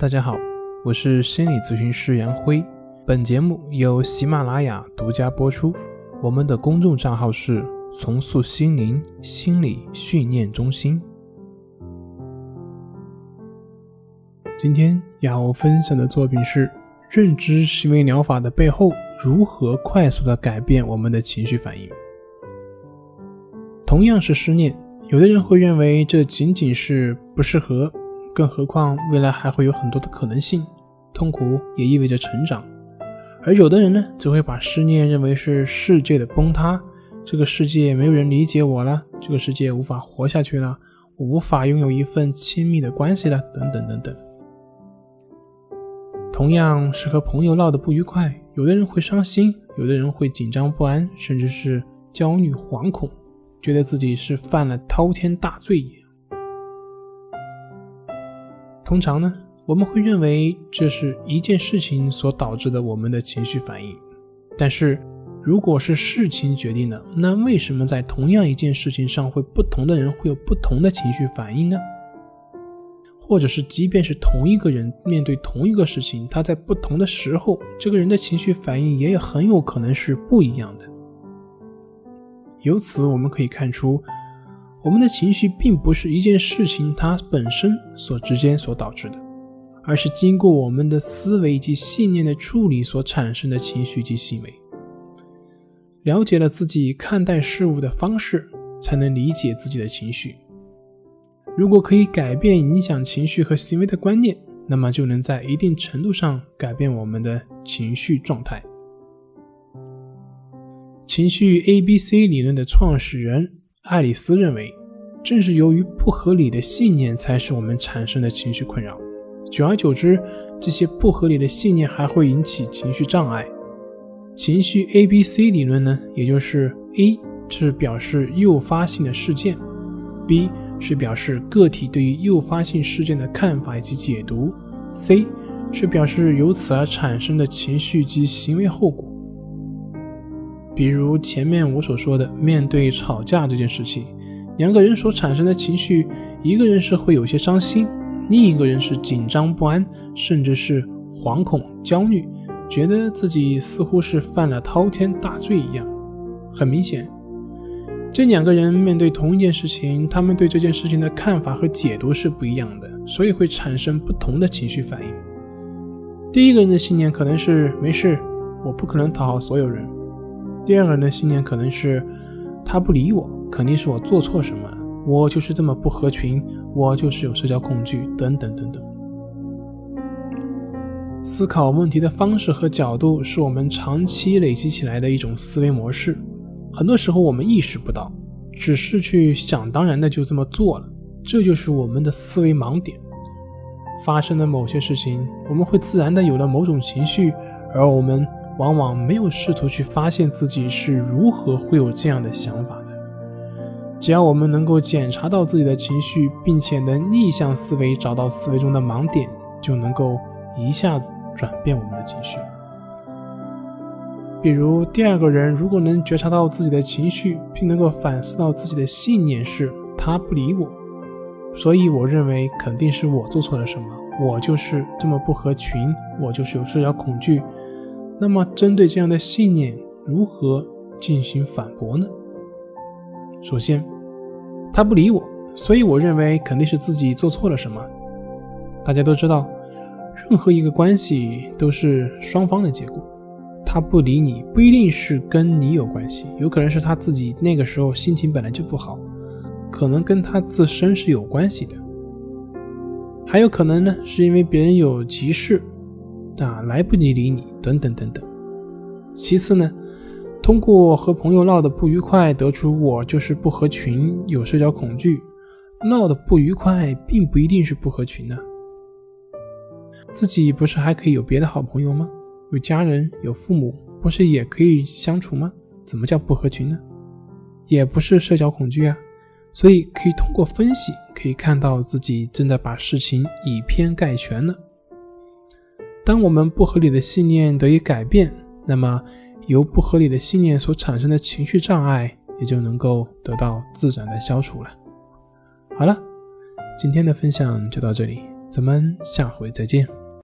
大家好，我是心理咨询师杨辉。本节目由喜马拉雅独家播出。我们的公众账号是“重塑心灵心理训练中心”。今天要分享的作品是：认知行为疗法的背后，如何快速的改变我们的情绪反应？同样是失恋，有的人会认为这仅仅是不适合，更何况未来还会有很多的可能性。痛苦也意味着成长。而有的人呢，则会把失恋认为是世界的崩塌，这个世界没有人理解我了，这个世界无法活下去了，我无法拥有一份亲密的关系了，等等等等。同样是和朋友闹得不愉快，有的人会伤心，有的人会紧张不安，甚至是焦虑惶恐。觉得自己是犯了滔天大罪也。通常呢，我们会认为这是一件事情所导致的我们的情绪反应。但是，如果是事情决定的，那为什么在同样一件事情上，会不同的人会有不同的情绪反应呢？或者是，即便是同一个人面对同一个事情，他在不同的时候，这个人的情绪反应也很有可能是不一样的。由此我们可以看出，我们的情绪并不是一件事情它本身所直接所导致的，而是经过我们的思维以及信念的处理所产生的情绪及行为。了解了自己看待事物的方式，才能理解自己的情绪。如果可以改变影响情绪和行为的观念，那么就能在一定程度上改变我们的情绪状态。情绪 A B C 理论的创始人爱丽丝认为，正是由于不合理的信念，才使我们产生的情绪困扰。久而久之，这些不合理的信念还会引起情绪障碍。情绪 A B C 理论呢，也就是 A 是表示诱发性的事件，B 是表示个体对于诱发性事件的看法以及解读，C 是表示由此而产生的情绪及行为后果。比如前面我所说的，面对吵架这件事情，两个人所产生的情绪，一个人是会有些伤心，另一个人是紧张不安，甚至是惶恐、焦虑，觉得自己似乎是犯了滔天大罪一样。很明显，这两个人面对同一件事情，他们对这件事情的看法和解读是不一样的，所以会产生不同的情绪反应。第一个人的信念可能是没事，我不可能讨好所有人。第二个人的信念可能是，他不理我，肯定是我做错什么了，我就是这么不合群，我就是有社交恐惧，等等等等。思考问题的方式和角度是我们长期累积起来的一种思维模式，很多时候我们意识不到，只是去想当然的就这么做了，这就是我们的思维盲点。发生的某些事情，我们会自然的有了某种情绪，而我们。往往没有试图去发现自己是如何会有这样的想法的。只要我们能够检查到自己的情绪，并且能逆向思维找到思维中的盲点，就能够一下子转变我们的情绪。比如，第二个人如果能觉察到自己的情绪，并能够反思到自己的信念是“他不理我”，所以我认为肯定是我做错了什么，我就是这么不合群，我就是有社交恐惧。那么，针对这样的信念，如何进行反驳呢？首先，他不理我，所以我认为肯定是自己做错了什么。大家都知道，任何一个关系都是双方的结果。他不理你，不一定是跟你有关系，有可能是他自己那个时候心情本来就不好，可能跟他自身是有关系的。还有可能呢，是因为别人有急事。啊，来不及理你，等等等等。其次呢，通过和朋友闹得不愉快，得出我就是不合群，有社交恐惧。闹得不愉快，并不一定是不合群呢。自己不是还可以有别的好朋友吗？有家人，有父母，不是也可以相处吗？怎么叫不合群呢？也不是社交恐惧啊。所以可以通过分析，可以看到自己正在把事情以偏概全了。当我们不合理的信念得以改变，那么由不合理的信念所产生的情绪障碍也就能够得到自然的消除了。好了，今天的分享就到这里，咱们下回再见。